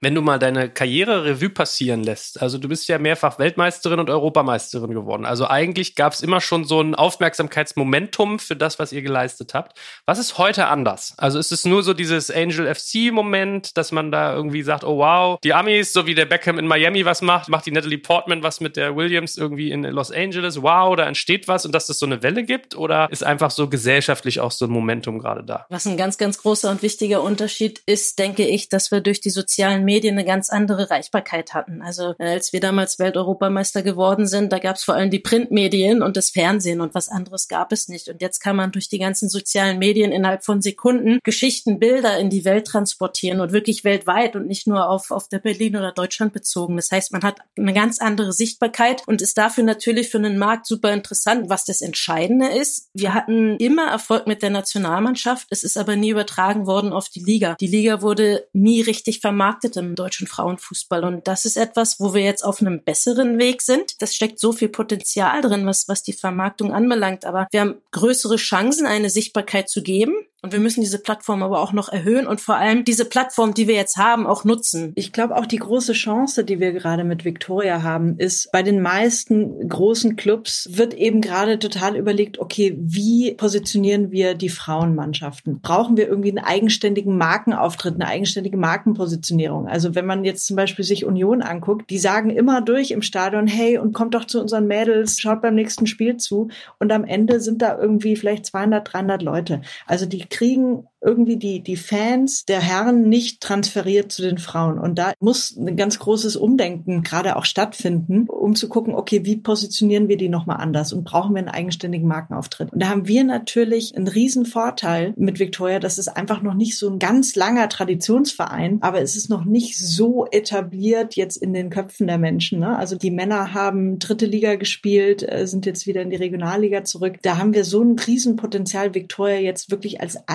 Wenn du mal deine Karriere Revue passieren lässt, also du bist ja mehrfach Weltmeisterin und Europameisterin geworden. Also eigentlich gab es immer schon so ein Aufmerksamkeitsmomentum für das, was ihr geleistet habt. Was ist heute anders? Also ist es nur so dieses Angel FC-Moment, dass man da irgendwie sagt, oh wow, die Amis, so wie der Beckham in Miami was macht, macht die Natalie Portman was mit der Williams irgendwie in Los Angeles, wow, da entsteht was und dass es so eine Welle gibt? Oder ist einfach so gesellschaftlich auch so ein Momentum gerade da? Was ein ganz, ganz großer und wichtiger Unterschied ist, denke ich, dass wir durch die sozialen Medien eine ganz andere Reichbarkeit hatten. Also äh, als wir damals Welteuropameister geworden sind, da gab es vor allem die Printmedien und das Fernsehen und was anderes gab es nicht. Und jetzt kann man durch die ganzen sozialen Medien innerhalb von Sekunden Geschichten, Bilder in die Welt transportieren und wirklich weltweit und nicht nur auf, auf der Berlin oder Deutschland bezogen. Das heißt, man hat eine ganz andere Sichtbarkeit und ist dafür natürlich für einen Markt super interessant. Was das Entscheidende ist, wir hatten immer Erfolg mit der Nationalmannschaft. Es ist aber nie übertragen worden auf die Liga. Die Liga wurde nie richtig vermarktet im deutschen Frauenfußball. Und das ist etwas, wo wir jetzt auf einem besseren Weg sind. Das steckt so viel Potenzial drin, was, was die Vermarktung anbelangt. Aber wir haben größere Chancen, eine Sichtbarkeit zu geben. Und wir müssen diese Plattform aber auch noch erhöhen und vor allem diese Plattform, die wir jetzt haben, auch nutzen. Ich glaube auch die große Chance, die wir gerade mit Victoria haben, ist, bei den meisten großen Clubs wird eben gerade total überlegt, okay, wie positionieren wir die Frauenmannschaften? Brauchen wir irgendwie einen eigenständigen Markenauftritt, eine eigenständige Markenpositionierung? Also wenn man jetzt zum Beispiel sich Union anguckt, die sagen immer durch im Stadion, hey, und kommt doch zu unseren Mädels, schaut beim nächsten Spiel zu. Und am Ende sind da irgendwie vielleicht 200, 300 Leute. Also die kriegen irgendwie die, die Fans der Herren nicht transferiert zu den Frauen. Und da muss ein ganz großes Umdenken gerade auch stattfinden, um zu gucken, okay, wie positionieren wir die nochmal anders und brauchen wir einen eigenständigen Markenauftritt? Und da haben wir natürlich einen riesen Vorteil mit Victoria. Das ist einfach noch nicht so ein ganz langer Traditionsverein, aber es ist noch nicht so etabliert jetzt in den Köpfen der Menschen. Ne? Also die Männer haben dritte Liga gespielt, äh, sind jetzt wieder in die Regionalliga zurück. Da haben wir so ein Riesenpotenzial, Victoria jetzt wirklich als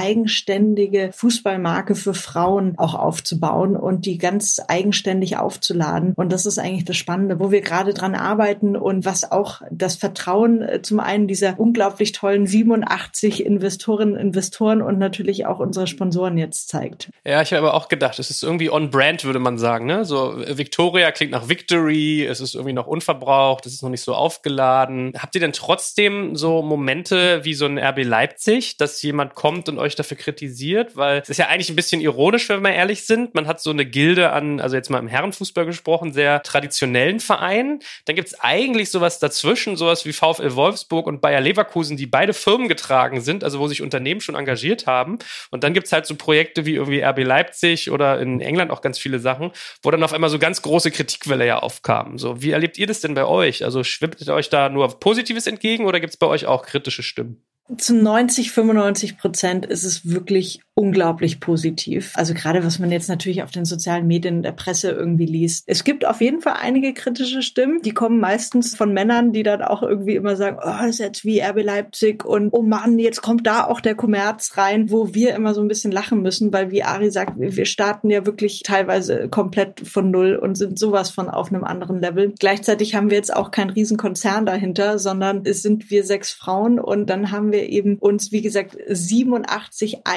eigenständige Fußballmarke für Frauen auch aufzubauen und die ganz eigenständig aufzuladen. Und das ist eigentlich das Spannende, wo wir gerade dran arbeiten und was auch das Vertrauen äh, zum einen dieser unglaublich tollen 87 Investorinnen, Investoren und natürlich auch unsere Sponsoren jetzt zeigt. Ja, ich habe aber auch gedacht, es ist irgendwie on brand, würde man sagen. Ne? So Victoria klingt nach Victory, es ist irgendwie noch unverbraucht, es ist noch nicht so aufgeladen. Habt ihr denn trotzdem so Momente wie so ein RB Leipzig, dass jemand kommt kommt und euch dafür kritisiert, weil es ist ja eigentlich ein bisschen ironisch, wenn wir ehrlich sind. Man hat so eine Gilde an, also jetzt mal im Herrenfußball gesprochen, sehr traditionellen Vereinen. Dann gibt es eigentlich sowas dazwischen, sowas wie VfL Wolfsburg und Bayer Leverkusen, die beide Firmen getragen sind, also wo sich Unternehmen schon engagiert haben. Und dann gibt es halt so Projekte wie irgendwie RB Leipzig oder in England auch ganz viele Sachen, wo dann auf einmal so ganz große Kritikwelle ja aufkamen. So, wie erlebt ihr das denn bei euch? Also schwimmt euch da nur Positives entgegen oder gibt es bei euch auch kritische Stimmen? Zu 90, 95 Prozent ist es wirklich unglaublich positiv. Also gerade was man jetzt natürlich auf den sozialen Medien der Presse irgendwie liest. Es gibt auf jeden Fall einige kritische Stimmen, die kommen meistens von Männern, die dann auch irgendwie immer sagen, oh, das ist jetzt wie RB Leipzig und oh Mann, jetzt kommt da auch der Kommerz rein, wo wir immer so ein bisschen lachen müssen, weil wie Ari sagt, wir starten ja wirklich teilweise komplett von Null und sind sowas von auf einem anderen Level. Gleichzeitig haben wir jetzt auch keinen Riesenkonzern dahinter, sondern es sind wir sechs Frauen und dann haben wir eben uns, wie gesagt, 87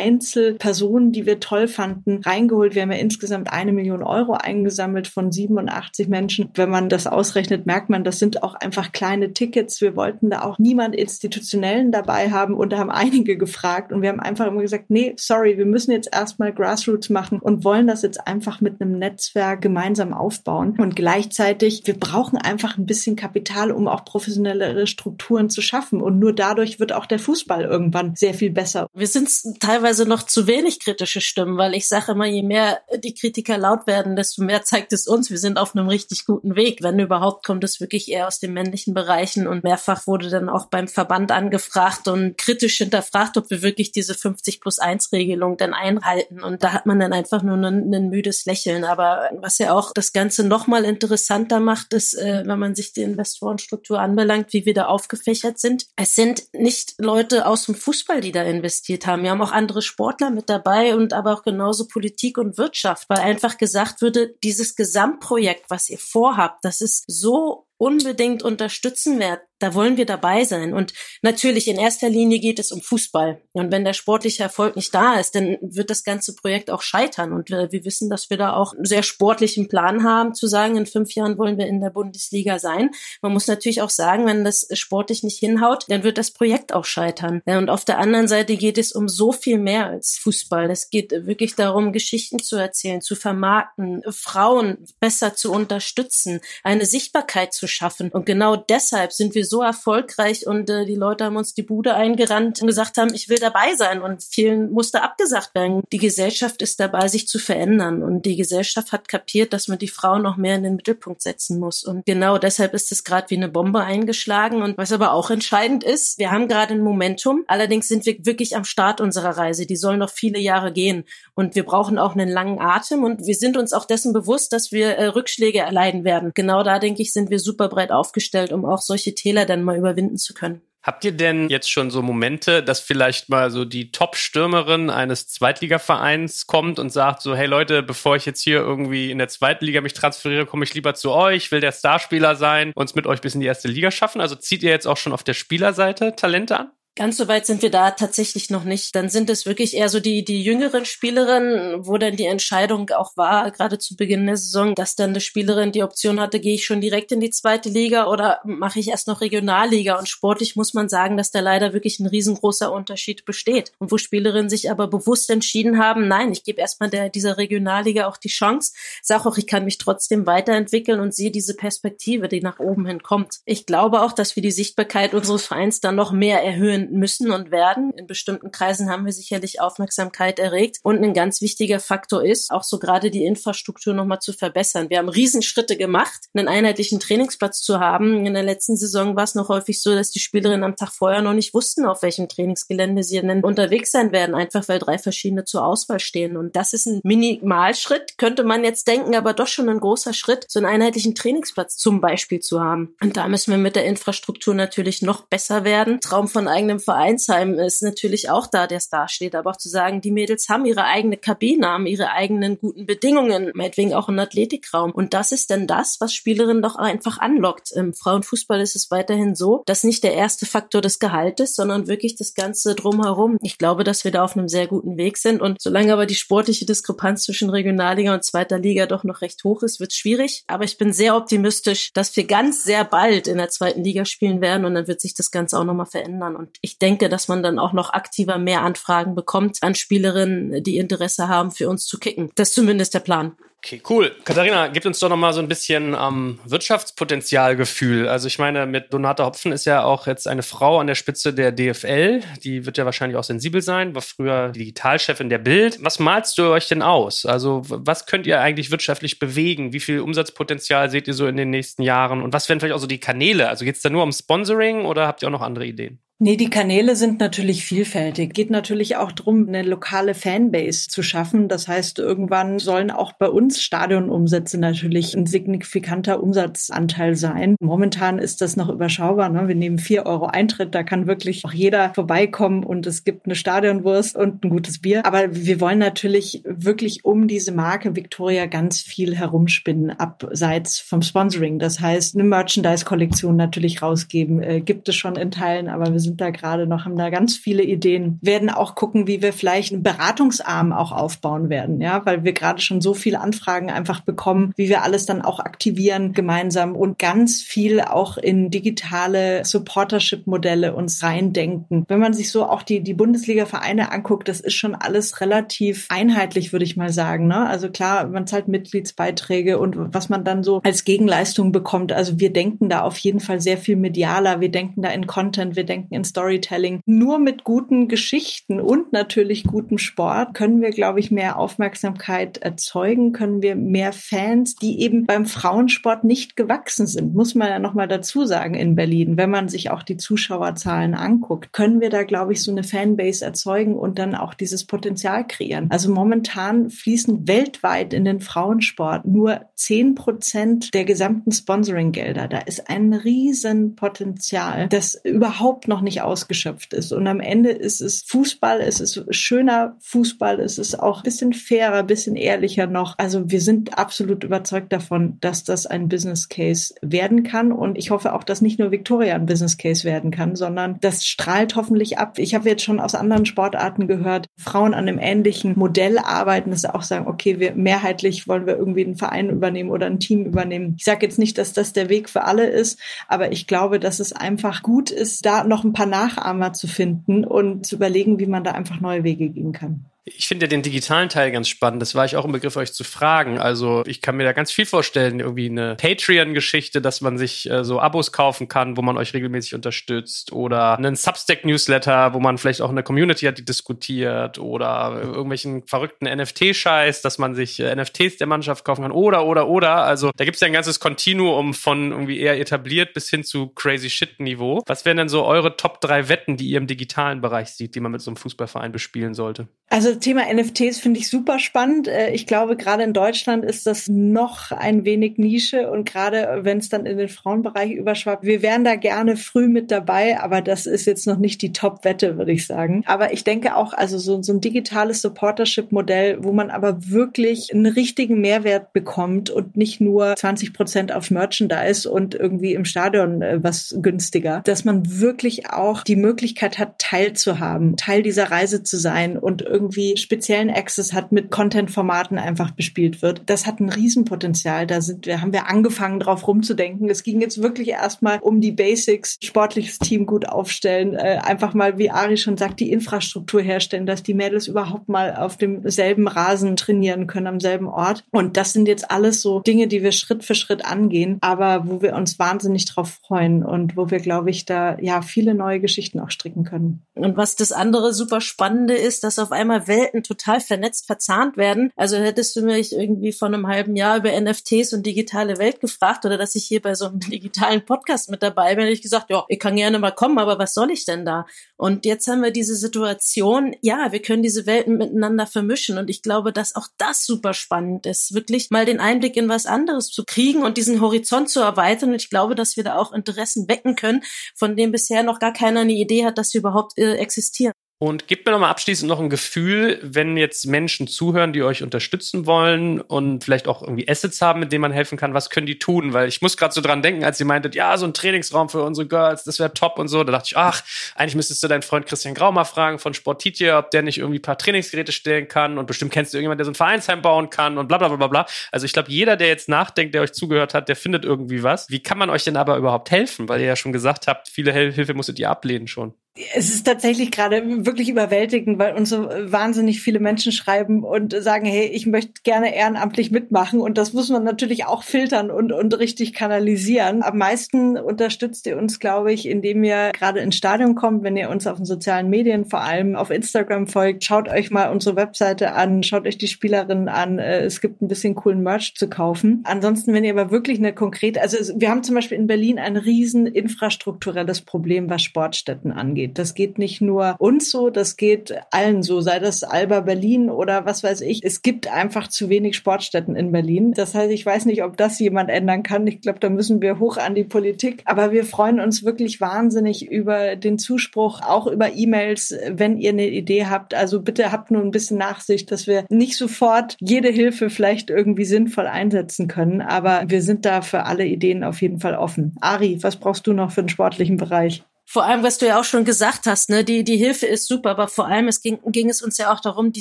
Einzelpersonen, die wir toll fanden, reingeholt. Wir haben ja insgesamt eine Million Euro eingesammelt von 87 Menschen. Wenn man das ausrechnet, merkt man, das sind auch einfach kleine Tickets. Wir wollten da auch niemand institutionellen dabei haben und da haben einige gefragt und wir haben einfach immer gesagt, nee, sorry, wir müssen jetzt erstmal Grassroots machen und wollen das jetzt einfach mit einem Netzwerk gemeinsam aufbauen. Und gleichzeitig, wir brauchen einfach ein bisschen Kapital, um auch professionellere Strukturen zu schaffen. Und nur dadurch wird auch der Fußball irgendwann sehr viel besser. Wir sind teilweise noch zu wenig kritische Stimmen, weil ich sage immer, je mehr die Kritiker laut werden, desto mehr zeigt es uns, wir sind auf einem richtig guten Weg. Wenn überhaupt, kommt es wirklich eher aus den männlichen Bereichen und mehrfach wurde dann auch beim Verband angefragt und kritisch hinterfragt, ob wir wirklich diese 50 plus 1 Regelung dann einhalten. Und da hat man dann einfach nur ein, ein müdes Lächeln. Aber was ja auch das Ganze nochmal interessanter macht, ist, äh, wenn man sich die Investorenstruktur anbelangt, wie wir da aufgefächert sind. Es sind nicht Leute aus dem Fußball, die da investiert haben. Wir haben auch andere Sportler mit dabei und aber auch genauso Politik und Wirtschaft, weil einfach gesagt würde, dieses Gesamtprojekt, was ihr vorhabt, das ist so unbedingt unterstützen wert, da wollen wir dabei sein. Und natürlich in erster Linie geht es um Fußball. Und wenn der sportliche Erfolg nicht da ist, dann wird das ganze Projekt auch scheitern. Und wir, wir wissen, dass wir da auch einen sehr sportlichen Plan haben, zu sagen, in fünf Jahren wollen wir in der Bundesliga sein. Man muss natürlich auch sagen, wenn das sportlich nicht hinhaut, dann wird das Projekt auch scheitern. Und auf der anderen Seite geht es um so viel mehr als Fußball. Es geht wirklich darum, Geschichten zu erzählen, zu vermarkten, Frauen besser zu unterstützen, eine Sichtbarkeit zu schaffen. Und genau deshalb sind wir so erfolgreich und äh, die Leute haben uns die Bude eingerannt und gesagt haben, ich will dabei sein. Und vielen musste abgesagt werden. Die Gesellschaft ist dabei, sich zu verändern. Und die Gesellschaft hat kapiert, dass man die Frau noch mehr in den Mittelpunkt setzen muss. Und genau deshalb ist es gerade wie eine Bombe eingeschlagen. Und was aber auch entscheidend ist, wir haben gerade ein Momentum, allerdings sind wir wirklich am Start unserer Reise, die soll noch viele Jahre gehen. Und wir brauchen auch einen langen Atem. Und wir sind uns auch dessen bewusst, dass wir äh, Rückschläge erleiden werden. Genau da denke ich, sind wir super breit aufgestellt, um auch solche Täler Fehler dann mal überwinden zu können. Habt ihr denn jetzt schon so Momente, dass vielleicht mal so die Top-Stürmerin eines Zweitligavereins kommt und sagt so, hey Leute, bevor ich jetzt hier irgendwie in der zweiten Liga mich transferiere, komme ich lieber zu euch, will der Starspieler sein, uns mit euch bis in die erste Liga schaffen? Also zieht ihr jetzt auch schon auf der Spielerseite Talente an? Ganz so weit sind wir da tatsächlich noch nicht. Dann sind es wirklich eher so die, die jüngeren Spielerinnen, wo dann die Entscheidung auch war, gerade zu Beginn der Saison, dass dann eine Spielerin die Option hatte, gehe ich schon direkt in die zweite Liga oder mache ich erst noch Regionalliga? Und sportlich muss man sagen, dass da leider wirklich ein riesengroßer Unterschied besteht. Und wo Spielerinnen sich aber bewusst entschieden haben, nein, ich gebe erstmal der, dieser Regionalliga auch die Chance, sage auch, ich kann mich trotzdem weiterentwickeln und sehe diese Perspektive, die nach oben hin kommt. Ich glaube auch, dass wir die Sichtbarkeit unseres Vereins dann noch mehr erhöhen müssen und werden. In bestimmten Kreisen haben wir sicherlich Aufmerksamkeit erregt. Und ein ganz wichtiger Faktor ist, auch so gerade die Infrastruktur nochmal zu verbessern. Wir haben Riesenschritte gemacht, einen einheitlichen Trainingsplatz zu haben. In der letzten Saison war es noch häufig so, dass die Spielerinnen am Tag vorher noch nicht wussten, auf welchem Trainingsgelände sie denn unterwegs sein werden, einfach weil drei verschiedene zur Auswahl stehen. Und das ist ein Minimalschritt, könnte man jetzt denken, aber doch schon ein großer Schritt, so einen einheitlichen Trainingsplatz zum Beispiel zu haben. Und da müssen wir mit der Infrastruktur natürlich noch besser werden. Traum von eigenem im Vereinsheim ist natürlich auch da, der Star steht, aber auch zu sagen, die Mädels haben ihre eigene Kabine, haben ihre eigenen guten Bedingungen, meinetwegen auch einen Athletikraum. Und das ist dann das, was Spielerinnen doch einfach anlockt. Im Frauenfußball ist es weiterhin so, dass nicht der erste Faktor des Gehaltes, sondern wirklich das Ganze drumherum. Ich glaube, dass wir da auf einem sehr guten Weg sind. Und solange aber die sportliche Diskrepanz zwischen Regionalliga und zweiter Liga doch noch recht hoch ist, wird es schwierig. Aber ich bin sehr optimistisch, dass wir ganz sehr bald in der zweiten Liga spielen werden und dann wird sich das Ganze auch nochmal verändern. Und ich denke, dass man dann auch noch aktiver mehr Anfragen bekommt an Spielerinnen, die Interesse haben, für uns zu kicken. Das ist zumindest der Plan. Okay, cool. Katharina, gib uns doch noch mal so ein bisschen ähm, Wirtschaftspotenzialgefühl. Also ich meine, mit Donata Hopfen ist ja auch jetzt eine Frau an der Spitze der DFL. Die wird ja wahrscheinlich auch sensibel sein, war früher Digitalchefin der Bild. Was malst du euch denn aus? Also was könnt ihr eigentlich wirtschaftlich bewegen? Wie viel Umsatzpotenzial seht ihr so in den nächsten Jahren? Und was wären vielleicht auch so die Kanäle? Also geht es da nur um Sponsoring oder habt ihr auch noch andere Ideen? Nee, die Kanäle sind natürlich vielfältig. Geht natürlich auch darum, eine lokale Fanbase zu schaffen. Das heißt, irgendwann sollen auch bei uns Stadionumsätze natürlich ein signifikanter Umsatzanteil sein. Momentan ist das noch überschaubar. Ne? Wir nehmen vier Euro Eintritt. Da kann wirklich auch jeder vorbeikommen und es gibt eine Stadionwurst und ein gutes Bier. Aber wir wollen natürlich wirklich um diese Marke Victoria ganz viel herumspinnen, abseits vom Sponsoring. Das heißt, eine Merchandise-Kollektion natürlich rausgeben. Äh, gibt es schon in Teilen, aber wir sind da gerade noch, haben da ganz viele Ideen, werden auch gucken, wie wir vielleicht einen Beratungsarm auch aufbauen werden, ja, weil wir gerade schon so viele Anfragen einfach bekommen, wie wir alles dann auch aktivieren gemeinsam und ganz viel auch in digitale Supportership-Modelle uns reindenken. Wenn man sich so auch die, die Bundesliga-Vereine anguckt, das ist schon alles relativ einheitlich, würde ich mal sagen. Ne? Also klar, man zahlt Mitgliedsbeiträge und was man dann so als Gegenleistung bekommt. Also wir denken da auf jeden Fall sehr viel medialer. Wir denken da in Content, wir denken in Storytelling. Nur mit guten Geschichten und natürlich gutem Sport können wir, glaube ich, mehr Aufmerksamkeit erzeugen, können wir mehr Fans, die eben beim Frauensport nicht gewachsen sind, muss man ja nochmal dazu sagen in Berlin. Wenn man sich auch die Zuschauerzahlen anguckt, können wir da, glaube ich, so eine Fanbase erzeugen und dann auch dieses Potenzial kreieren. Also momentan fließen weltweit in den Frauensport nur zehn Prozent der gesamten Sponsoring-Gelder. Da ist ein Riesenpotenzial, das überhaupt noch nicht ausgeschöpft ist. Und am Ende ist es Fußball, es ist schöner Fußball, es ist auch ein bisschen fairer, ein bisschen ehrlicher noch. Also wir sind absolut überzeugt davon, dass das ein Business Case werden kann. Und ich hoffe auch, dass nicht nur Victoria ein Business Case werden kann, sondern das strahlt hoffentlich ab. Ich habe jetzt schon aus anderen Sportarten gehört, Frauen an einem ähnlichen Modell arbeiten, dass sie auch sagen, okay, wir mehrheitlich wollen wir irgendwie einen Verein übernehmen oder ein Team übernehmen. Ich sage jetzt nicht, dass das der Weg für alle ist, aber ich glaube, dass es einfach gut ist, da noch ein paar Nachahmer zu finden und zu überlegen, wie man da einfach neue Wege gehen kann. Ich finde ja den digitalen Teil ganz spannend. Das war ich auch im Begriff, euch zu fragen. Also ich kann mir da ganz viel vorstellen. Irgendwie eine Patreon-Geschichte, dass man sich äh, so Abos kaufen kann, wo man euch regelmäßig unterstützt. Oder einen Substack-Newsletter, wo man vielleicht auch eine Community hat, die diskutiert. Oder irgendwelchen verrückten NFT-Scheiß, dass man sich äh, NFTs der Mannschaft kaufen kann. Oder, oder, oder. Also da gibt es ja ein ganzes Kontinuum von irgendwie eher etabliert bis hin zu crazy Shit-Niveau. Was wären denn so eure Top drei Wetten, die ihr im digitalen Bereich sieht, die man mit so einem Fußballverein bespielen sollte? Also Thema NFTs finde ich super spannend. Äh, ich glaube, gerade in Deutschland ist das noch ein wenig Nische und gerade wenn es dann in den Frauenbereich überschwappt, wir wären da gerne früh mit dabei, aber das ist jetzt noch nicht die Top-Wette, würde ich sagen. Aber ich denke auch, also so, so ein digitales Supportership-Modell, wo man aber wirklich einen richtigen Mehrwert bekommt und nicht nur 20 Prozent auf Merchandise und irgendwie im Stadion äh, was günstiger, dass man wirklich auch die Möglichkeit hat, teilzuhaben, Teil dieser Reise zu sein und irgendwie speziellen Access hat, mit Content-Formaten einfach bespielt wird. Das hat ein Riesenpotenzial. Da sind wir, haben wir angefangen, drauf rumzudenken. Es ging jetzt wirklich erstmal um die Basics, sportliches Team gut aufstellen, äh, einfach mal, wie Ari schon sagt, die Infrastruktur herstellen, dass die Mädels überhaupt mal auf demselben Rasen trainieren können, am selben Ort. Und das sind jetzt alles so Dinge, die wir Schritt für Schritt angehen, aber wo wir uns wahnsinnig drauf freuen und wo wir, glaube ich, da ja viele neue Geschichten auch stricken können. Und was das andere super Spannende ist, dass auf einmal Welten total vernetzt, verzahnt werden. Also hättest du mich irgendwie vor einem halben Jahr über NFTs und digitale Welt gefragt oder dass ich hier bei so einem digitalen Podcast mit dabei bin, hätte ich gesagt, ja, ich kann gerne mal kommen, aber was soll ich denn da? Und jetzt haben wir diese Situation, ja, wir können diese Welten miteinander vermischen und ich glaube, dass auch das super spannend ist, wirklich mal den Einblick in was anderes zu kriegen und diesen Horizont zu erweitern. Und ich glaube, dass wir da auch Interessen wecken können, von dem bisher noch gar keiner eine Idee hat, dass sie überhaupt äh, existieren. Und gebt mir nochmal abschließend noch ein Gefühl, wenn jetzt Menschen zuhören, die euch unterstützen wollen und vielleicht auch irgendwie Assets haben, mit denen man helfen kann, was können die tun? Weil ich muss gerade so dran denken, als ihr meintet, ja, so ein Trainingsraum für unsere Girls, das wäre top und so. Da dachte ich, ach, eigentlich müsstest du deinen Freund Christian Grau mal fragen von Sportitje, ob der nicht irgendwie ein paar Trainingsgeräte stellen kann und bestimmt kennst du irgendjemanden, der so ein Vereinsheim bauen kann und bla bla bla bla. Also ich glaube, jeder, der jetzt nachdenkt, der euch zugehört hat, der findet irgendwie was. Wie kann man euch denn aber überhaupt helfen? Weil ihr ja schon gesagt habt, viele Hilfe musstet ihr ablehnen schon. Es ist tatsächlich gerade wirklich überwältigend, weil uns so wahnsinnig viele Menschen schreiben und sagen, hey, ich möchte gerne ehrenamtlich mitmachen. Und das muss man natürlich auch filtern und, und richtig kanalisieren. Am meisten unterstützt ihr uns, glaube ich, indem ihr gerade ins Stadion kommt, wenn ihr uns auf den sozialen Medien, vor allem auf Instagram folgt. Schaut euch mal unsere Webseite an, schaut euch die Spielerinnen an. Äh, es gibt ein bisschen coolen Merch zu kaufen. Ansonsten, wenn ihr aber wirklich eine konkrete, also wir haben zum Beispiel in Berlin ein riesen infrastrukturelles Problem, was Sportstätten angeht geht. Das geht nicht nur uns so, das geht allen so, sei das Alba Berlin oder was weiß ich. Es gibt einfach zu wenig Sportstätten in Berlin. Das heißt, ich weiß nicht, ob das jemand ändern kann. Ich glaube, da müssen wir hoch an die Politik. Aber wir freuen uns wirklich wahnsinnig über den Zuspruch, auch über E-Mails, wenn ihr eine Idee habt. Also bitte habt nur ein bisschen Nachsicht, dass wir nicht sofort jede Hilfe vielleicht irgendwie sinnvoll einsetzen können. Aber wir sind da für alle Ideen auf jeden Fall offen. Ari, was brauchst du noch für den sportlichen Bereich? Vor allem, was du ja auch schon gesagt hast, ne, die, die Hilfe ist super, aber vor allem es ging, ging es uns ja auch darum, die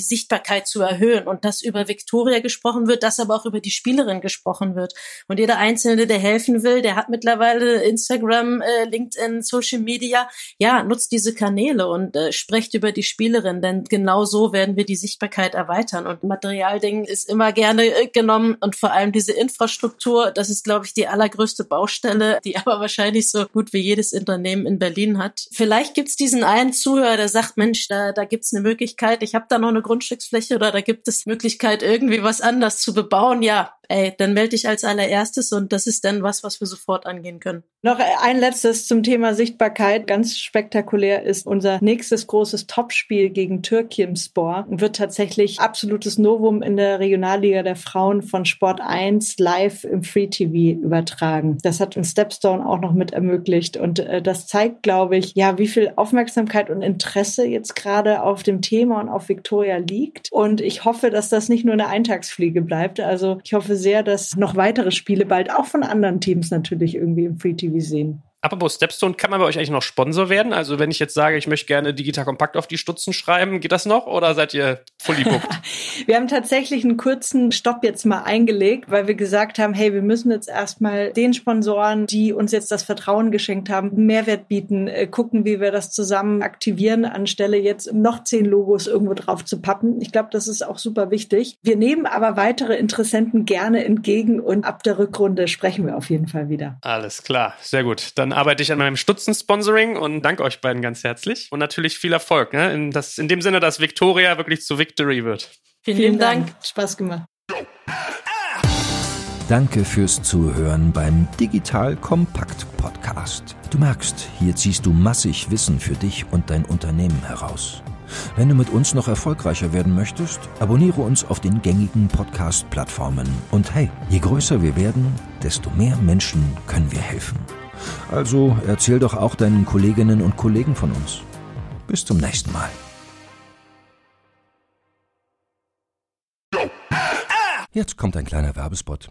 Sichtbarkeit zu erhöhen und dass über Victoria gesprochen wird, dass aber auch über die Spielerin gesprochen wird. Und jeder Einzelne, der helfen will, der hat mittlerweile Instagram, äh, LinkedIn, Social Media, ja, nutzt diese Kanäle und äh, sprecht über die Spielerin, denn genau so werden wir die Sichtbarkeit erweitern. Und Materialding ist immer gerne äh, genommen und vor allem diese Infrastruktur, das ist, glaube ich, die allergrößte Baustelle, die aber wahrscheinlich so gut wie jedes Unternehmen in Berlin Berlin hat. Vielleicht gibt's diesen einen Zuhörer, der sagt, Mensch, da, da gibt's eine Möglichkeit, ich habe da noch eine Grundstücksfläche oder da gibt es Möglichkeit, irgendwie was anders zu bebauen. Ja, ey, dann melde dich als allererstes und das ist dann was, was wir sofort angehen können. Noch ein letztes zum Thema Sichtbarkeit. Ganz spektakulär ist unser nächstes großes Topspiel gegen Türkimspor. Wird tatsächlich absolutes Novum in der Regionalliga der Frauen von Sport 1 live im Free TV übertragen. Das hat uns Stepstone auch noch mit ermöglicht und äh, das zeigt, glaube ich, ja, wie viel Aufmerksamkeit und Interesse jetzt gerade auf dem Thema und auf Victoria liegt. Und ich hoffe, dass das nicht nur eine Eintagsfliege bleibt. Also ich hoffe sehr, dass noch weitere Spiele bald auch von anderen Teams natürlich irgendwie im Free TV sehen. Apropos Stepstone, kann man bei euch eigentlich noch Sponsor werden? Also wenn ich jetzt sage, ich möchte gerne digital kompakt auf die Stutzen schreiben, geht das noch oder seid ihr fully booked? wir haben tatsächlich einen kurzen Stopp jetzt mal eingelegt, weil wir gesagt haben, hey, wir müssen jetzt erstmal den Sponsoren, die uns jetzt das Vertrauen geschenkt haben, Mehrwert bieten, äh, gucken, wie wir das zusammen aktivieren, anstelle jetzt noch zehn Logos irgendwo drauf zu pappen. Ich glaube, das ist auch super wichtig. Wir nehmen aber weitere Interessenten gerne entgegen und ab der Rückrunde sprechen wir auf jeden Fall wieder. Alles klar, sehr gut. Dann arbeite ich an meinem Stutzen-Sponsoring und danke euch beiden ganz herzlich. Und natürlich viel Erfolg, ne? In, das, in dem Sinne, dass Victoria wirklich zu Victory wird. Vielen, Vielen Dank. Dank. Spaß gemacht. Danke fürs Zuhören beim Digital Kompakt Podcast. Du merkst, hier ziehst du massig Wissen für dich und dein Unternehmen heraus. Wenn du mit uns noch erfolgreicher werden möchtest, abonniere uns auf den gängigen Podcast-Plattformen. Und hey, je größer wir werden, desto mehr Menschen können wir helfen. Also erzähl doch auch deinen Kolleginnen und Kollegen von uns. Bis zum nächsten Mal. Jetzt kommt ein kleiner Werbespot.